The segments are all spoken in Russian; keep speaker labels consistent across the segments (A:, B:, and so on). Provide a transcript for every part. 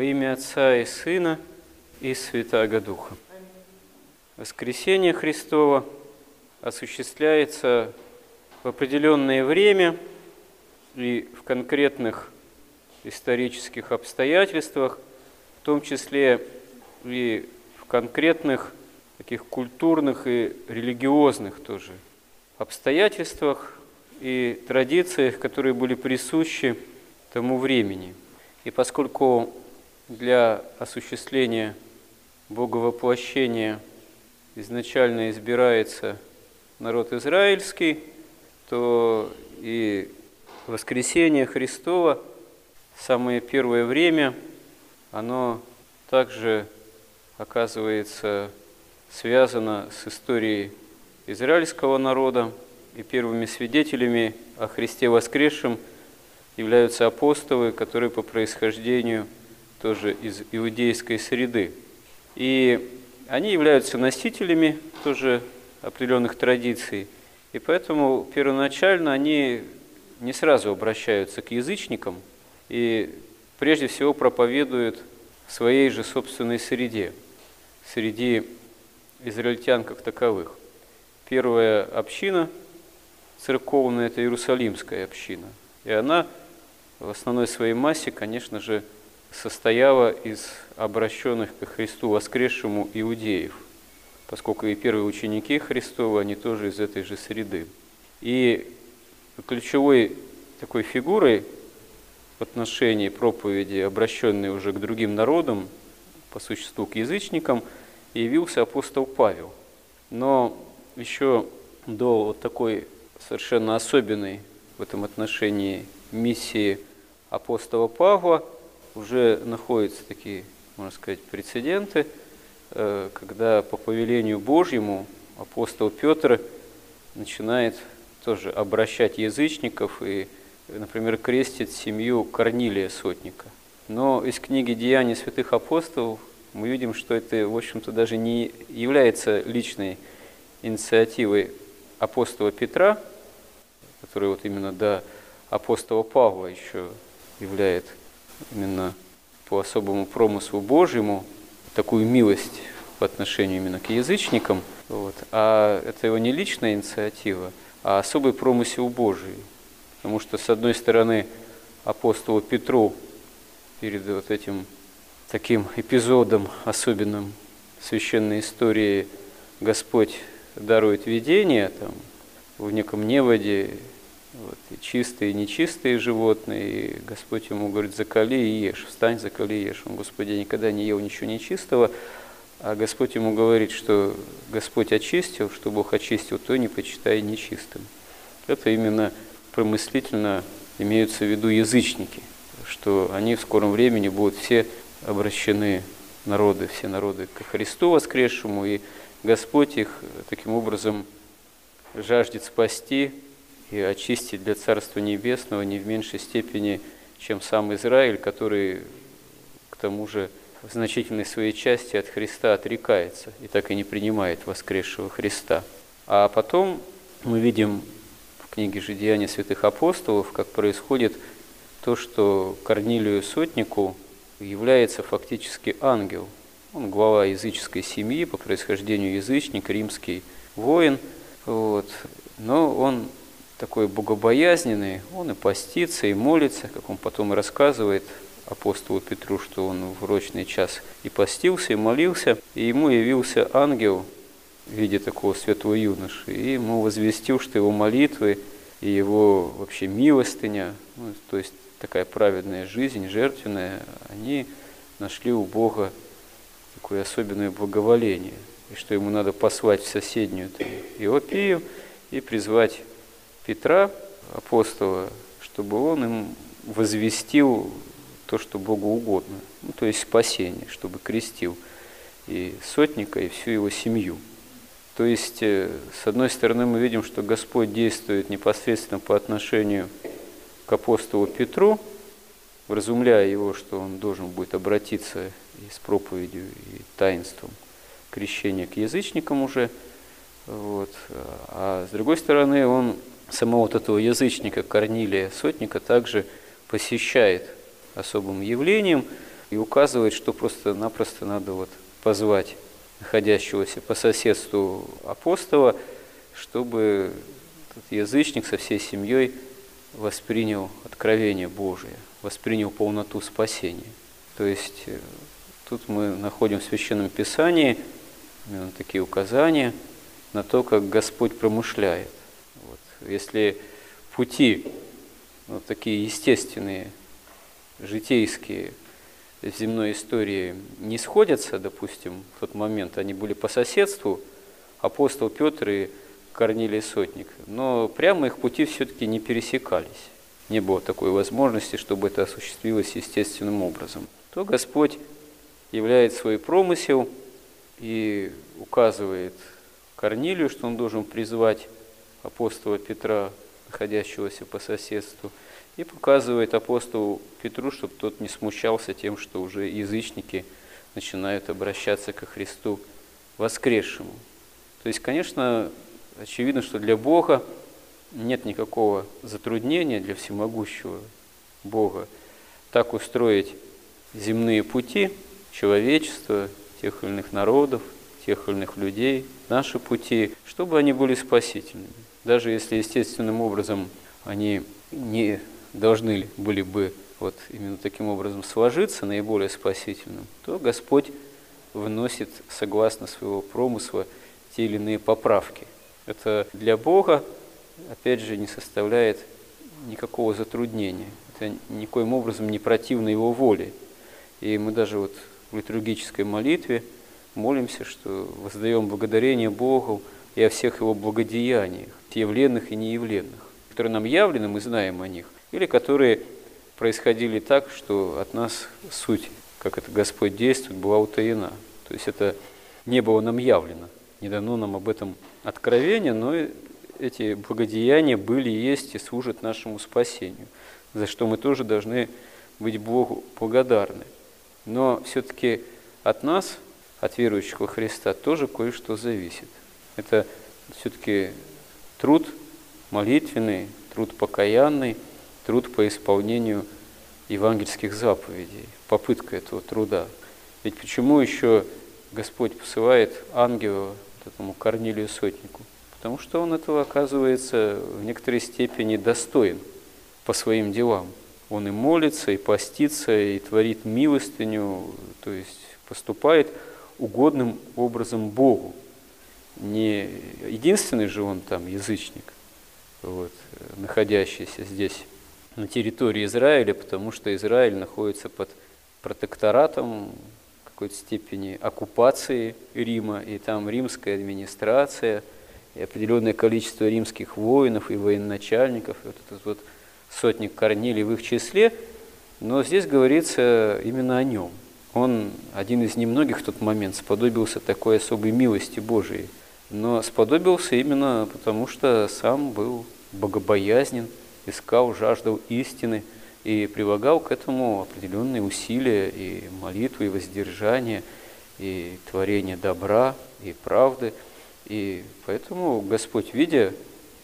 A: Во имя Отца и Сына и Святаго Духа. Воскресение Христово осуществляется в определенное время и в конкретных исторических обстоятельствах, в том числе и в конкретных таких культурных и религиозных тоже обстоятельствах и традициях, которые были присущи тому времени. И поскольку для осуществления боговоплощения изначально избирается народ израильский, то и воскресение Христова, самое первое время, оно также оказывается связано с историей израильского народа, и первыми свидетелями о Христе воскресшем являются апостолы, которые по происхождению тоже из иудейской среды. И они являются носителями тоже определенных традиций, и поэтому первоначально они не сразу обращаются к язычникам и прежде всего проповедуют в своей же собственной среде, среди израильтян как таковых. Первая община церковная – это Иерусалимская община. И она в основной своей массе, конечно же, состояла из обращенных к Христу воскресшему иудеев, поскольку и первые ученики Христовы, они тоже из этой же среды. И ключевой такой фигурой в отношении проповеди, обращенной уже к другим народам, по существу к язычникам, явился апостол Павел. Но еще до вот такой совершенно особенной в этом отношении миссии апостола Павла уже находятся такие, можно сказать, прецеденты, э, когда по повелению Божьему апостол Петр начинает тоже обращать язычников и, например, крестит семью Корнилия Сотника. Но из книги «Деяний святых апостолов» мы видим, что это, в общем-то, даже не является личной инициативой апостола Петра, который вот именно до апостола Павла еще являет именно по особому промыслу Божьему такую милость по отношению именно к язычникам, вот. а это его не личная инициатива, а особый промысел Божий. Потому что, с одной стороны, апостолу Петру перед вот этим таким эпизодом особенным священной истории Господь дарует видение там, в неком неводе, вот, и чистые, и нечистые животные, и Господь ему говорит, закали и ешь, встань, закали и ешь. Он, Господи, я никогда не ел ничего нечистого, а Господь ему говорит, что Господь очистил, что Бог очистил, то не почитай нечистым. Это именно промыслительно имеются в виду язычники, что они в скором времени будут все обращены народы, все народы к Христу воскресшему, и Господь их таким образом жаждет спасти и очистить для Царства Небесного не в меньшей степени, чем сам Израиль, который к тому же в значительной своей части от Христа отрекается и так и не принимает воскресшего Христа. А потом мы видим в книге «Жидеяния святых апостолов», как происходит то, что Корнилию Сотнику является фактически ангел. Он глава языческой семьи, по происхождению язычник, римский воин. Вот. Но он такой богобоязненный, он и постится, и молится, как он потом и рассказывает апостолу Петру, что он в урочный час и постился, и молился, и ему явился ангел в виде такого светлого юноши, и ему возвестил, что его молитвы и его вообще милостыня, ну, то есть такая праведная жизнь, жертвенная, они нашли у Бога такое особенное благоволение, и что ему надо послать в соседнюю там, Иопию и призвать Петра, апостола, чтобы он им возвестил то, что Богу угодно, ну, то есть спасение, чтобы крестил и сотника, и всю его семью. То есть, э, с одной стороны, мы видим, что Господь действует непосредственно по отношению к апостолу Петру, вразумляя его, что он должен будет обратиться и с проповедью, и таинством крещения к язычникам уже. Вот. А с другой стороны, он самого вот этого язычника Корнилия Сотника также посещает особым явлением, и указывает, что просто-напросто надо вот позвать находящегося по соседству апостола, чтобы этот язычник со всей семьей воспринял откровение Божие, воспринял полноту спасения. То есть э, тут мы находим в Священном Писании именно такие указания на то, как Господь промышляет. Если пути, вот такие естественные, житейские, в земной истории не сходятся, допустим, в тот момент они были по соседству, апостол Петр и Корнилий Сотник, но прямо их пути все-таки не пересекались. Не было такой возможности, чтобы это осуществилось естественным образом. То Господь являет свой промысел и указывает Корнилию, что он должен призвать апостола Петра, находящегося по соседству, и показывает апостолу Петру, чтобы тот не смущался тем, что уже язычники начинают обращаться ко Христу воскресшему. То есть, конечно, очевидно, что для Бога нет никакого затруднения для всемогущего Бога так устроить земные пути человечества, тех или иных народов, тех или иных людей, наши пути, чтобы они были спасительными. Даже если естественным образом они не должны были бы вот именно таким образом сложиться наиболее спасительным, то Господь вносит, согласно своего промысла, те или иные поправки. Это для Бога, опять же, не составляет никакого затруднения. Это никоим образом не противно Его воле. И мы даже вот в литургической молитве молимся, что воздаем благодарение Богу и о всех Его благодеяниях, явленных и неявленных, которые нам явлены, мы знаем о них, или которые происходили так, что от нас суть, как это Господь действует, была утаена. То есть это не было нам явлено, не дано нам об этом откровение, но эти благодеяния были, есть и служат нашему спасению, за что мы тоже должны быть Богу благодарны. Но все-таки от нас, от верующих во Христа, тоже кое-что зависит. Это все-таки труд молитвенный, труд покаянный – труд по исполнению евангельских заповедей, попытка этого труда. Ведь почему еще Господь посылает ангела этому Корнилию Сотнику? Потому что он этого оказывается в некоторой степени достоин по своим делам. Он и молится, и постится, и творит милостыню, то есть поступает угодным образом Богу. Не единственный же он там язычник, вот, находящийся здесь на территории Израиля, потому что Израиль находится под протекторатом какой-то степени оккупации Рима, и там римская администрация, и определенное количество римских воинов и военачальников, и вот этот вот сотник Корнилий в их числе, но здесь говорится именно о нем. Он один из немногих в тот момент сподобился такой особой милости Божией, но сподобился именно потому, что сам был богобоязнен, искал, жаждал истины и прилагал к этому определенные усилия и молитвы, и воздержание, и творение добра, и правды. И поэтому Господь, видя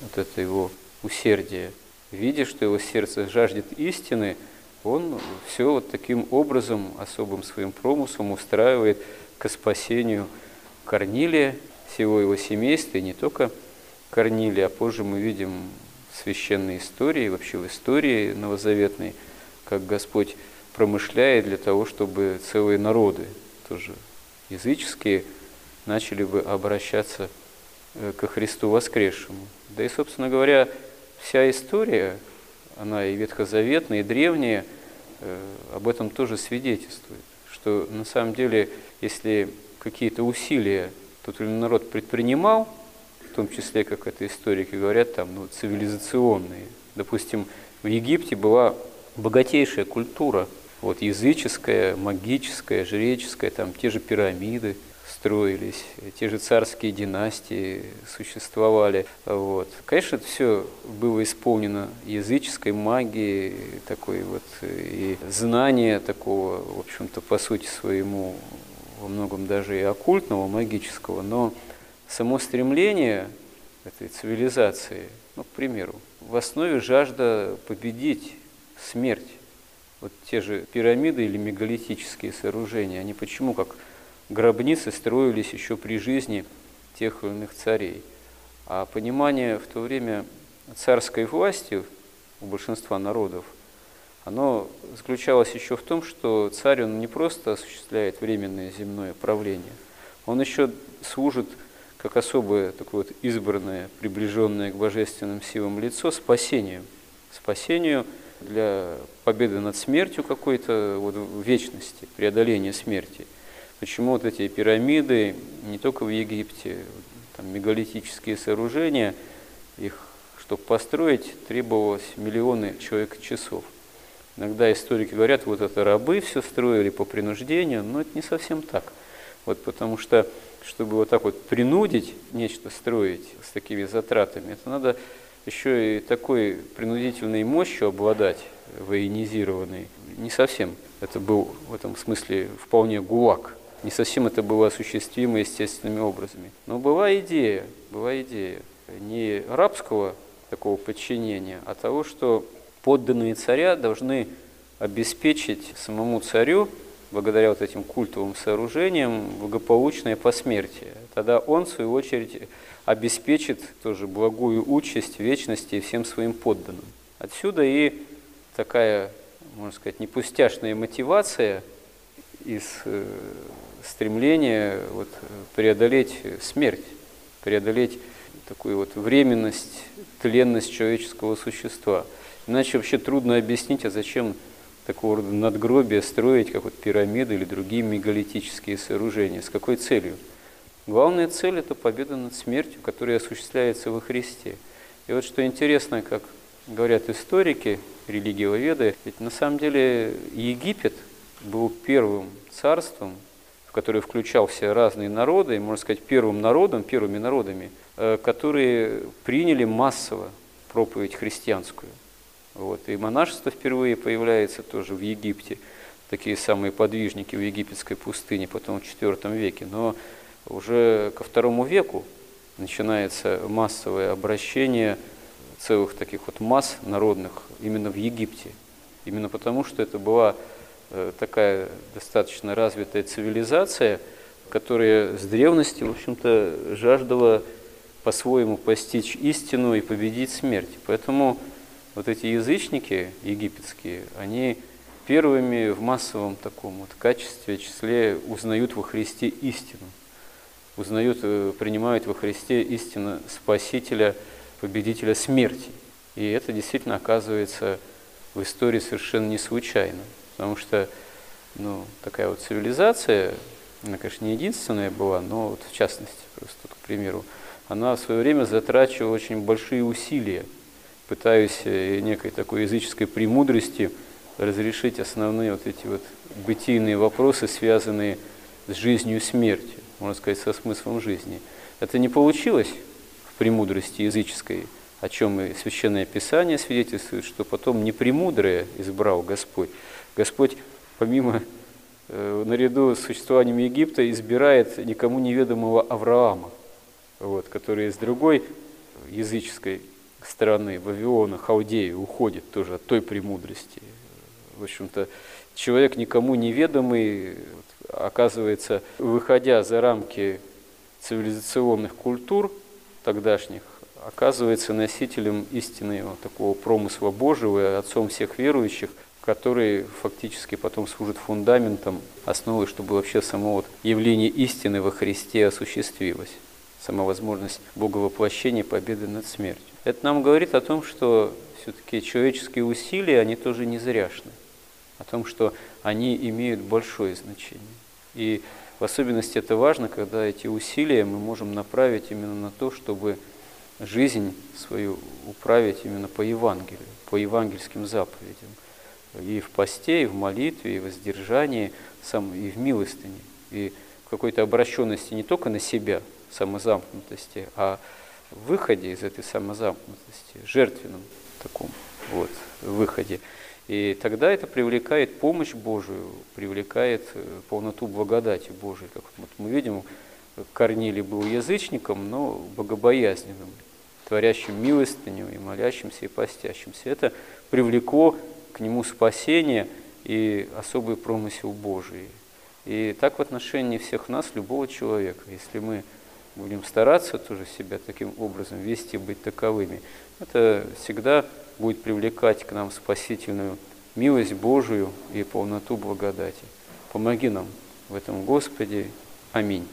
A: вот это его усердие, видя, что его сердце жаждет истины, он все вот таким образом, особым своим промыслом устраивает к спасению Корнилия, всего его семейства, и не только Корнилия, а позже мы видим священной истории, вообще в истории новозаветной, как Господь промышляет для того, чтобы целые народы, тоже языческие, начали бы обращаться э, ко Христу воскресшему. Да и, собственно говоря, вся история, она и ветхозаветная, и древняя, э, об этом тоже свидетельствует, что на самом деле, если какие-то усилия тот или иной народ предпринимал, в том числе, как это историки говорят, там, ну, цивилизационные. Допустим, в Египте была богатейшая культура, вот, языческая, магическая, жреческая, там те же пирамиды строились, те же царские династии существовали. Вот. Конечно, это все было исполнено языческой магией, такой вот, и знания такого, в общем-то, по сути своему, во многом даже и оккультного, магического, но само стремление этой цивилизации, ну, к примеру, в основе жажда победить смерть. Вот те же пирамиды или мегалитические сооружения, они почему как гробницы строились еще при жизни тех или иных царей. А понимание в то время царской власти у большинства народов, оно заключалось еще в том, что царь, он не просто осуществляет временное земное правление, он еще служит как особое такое вот избранное, приближенное к божественным силам лицо спасению. Спасению для победы над смертью какой-то вот, вечности, преодоления смерти. Почему вот эти пирамиды не только в Египте, там мегалитические сооружения, их, чтобы построить, требовалось миллионы человек часов. Иногда историки говорят, вот это рабы все строили по принуждению, но это не совсем так. Вот потому что, чтобы вот так вот принудить нечто строить с такими затратами, это надо еще и такой принудительной мощью обладать, военизированной. Не совсем это был в этом смысле вполне гулаг. Не совсем это было осуществимо естественными образами. Но была идея, была идея не рабского такого подчинения, а того, что подданные царя должны обеспечить самому царю, благодаря вот этим культовым сооружениям, благополучное посмертие. Тогда он, в свою очередь, обеспечит тоже благую участь вечности всем своим подданным. Отсюда и такая, можно сказать, непустяшная мотивация из э, стремления вот, преодолеть смерть, преодолеть такую вот временность, тленность человеческого существа. Иначе вообще трудно объяснить, а зачем такого рода надгробия строить, как вот пирамиды или другие мегалитические сооружения. С какой целью? Главная цель – это победа над смертью, которая осуществляется во Христе. И вот что интересно, как говорят историки, религиоведы, ведь на самом деле Египет был первым царством, в которое включал все разные народы, и, можно сказать, первым народом, первыми народами, э, которые приняли массово проповедь христианскую. Вот. И монашество впервые появляется тоже в Египте, такие самые подвижники в египетской пустыне, потом в IV веке. Но уже ко второму веку начинается массовое обращение целых таких вот масс народных именно в Египте. Именно потому, что это была э, такая достаточно развитая цивилизация, которая с древности, в общем-то, жаждала по-своему постичь истину и победить смерть. Поэтому вот эти язычники египетские, они первыми в массовом таком вот качестве, числе узнают во Христе истину. Узнают, э, принимают во Христе истину Спасителя, победителя смерти. И это действительно оказывается в истории совершенно не случайно, потому что ну, такая вот цивилизация, она, конечно, не единственная была, но вот в частности, просто к примеру, она в свое время затрачивала очень большие усилия, пытаясь э, некой такой языческой премудрости разрешить основные вот эти вот бытийные вопросы, связанные с жизнью и смертью можно сказать, со смыслом жизни. Это не получилось в премудрости языческой, о чем и Священное Писание свидетельствует, что потом не премудрое избрал Господь. Господь, помимо, э, наряду с существованием Египта, избирает никому неведомого Авраама, вот, который из другой языческой страны, Вавилона, Халдеи, уходит тоже от той премудрости. В общем-то, человек никому неведомый, оказывается, выходя за рамки цивилизационных культур тогдашних, оказывается носителем истинного такого промысла Божьего отцом всех верующих, который фактически потом служит фундаментом, основой, чтобы вообще само вот явление истины во Христе осуществилось, сама возможность Боговоплощения, победы над смертью. Это нам говорит о том, что все-таки человеческие усилия, они тоже не зряшны, о том, что они имеют большое значение. И в особенности это важно, когда эти усилия мы можем направить именно на то, чтобы жизнь свою управить именно по Евангелию, по евангельским заповедям. И в посте, и в молитве, и в воздержании, и в милостыне, и в какой-то обращенности не только на себя, самозамкнутости, а выходе из этой самозамкнутости, жертвенном таком вот выходе. И тогда это привлекает помощь Божию, привлекает э, полноту благодати Божией. Как вот мы видим, Корнилий был язычником, но богобоязненным, творящим милостыню и молящимся и постящимся. Это привлекло к нему спасение и особый промысел Божий. И так в отношении всех нас, любого человека, если мы будем стараться тоже себя таким образом вести, быть таковыми, это всегда будет привлекать к нам спасительную милость Божию и полноту благодати. Помоги нам в этом, Господи. Аминь.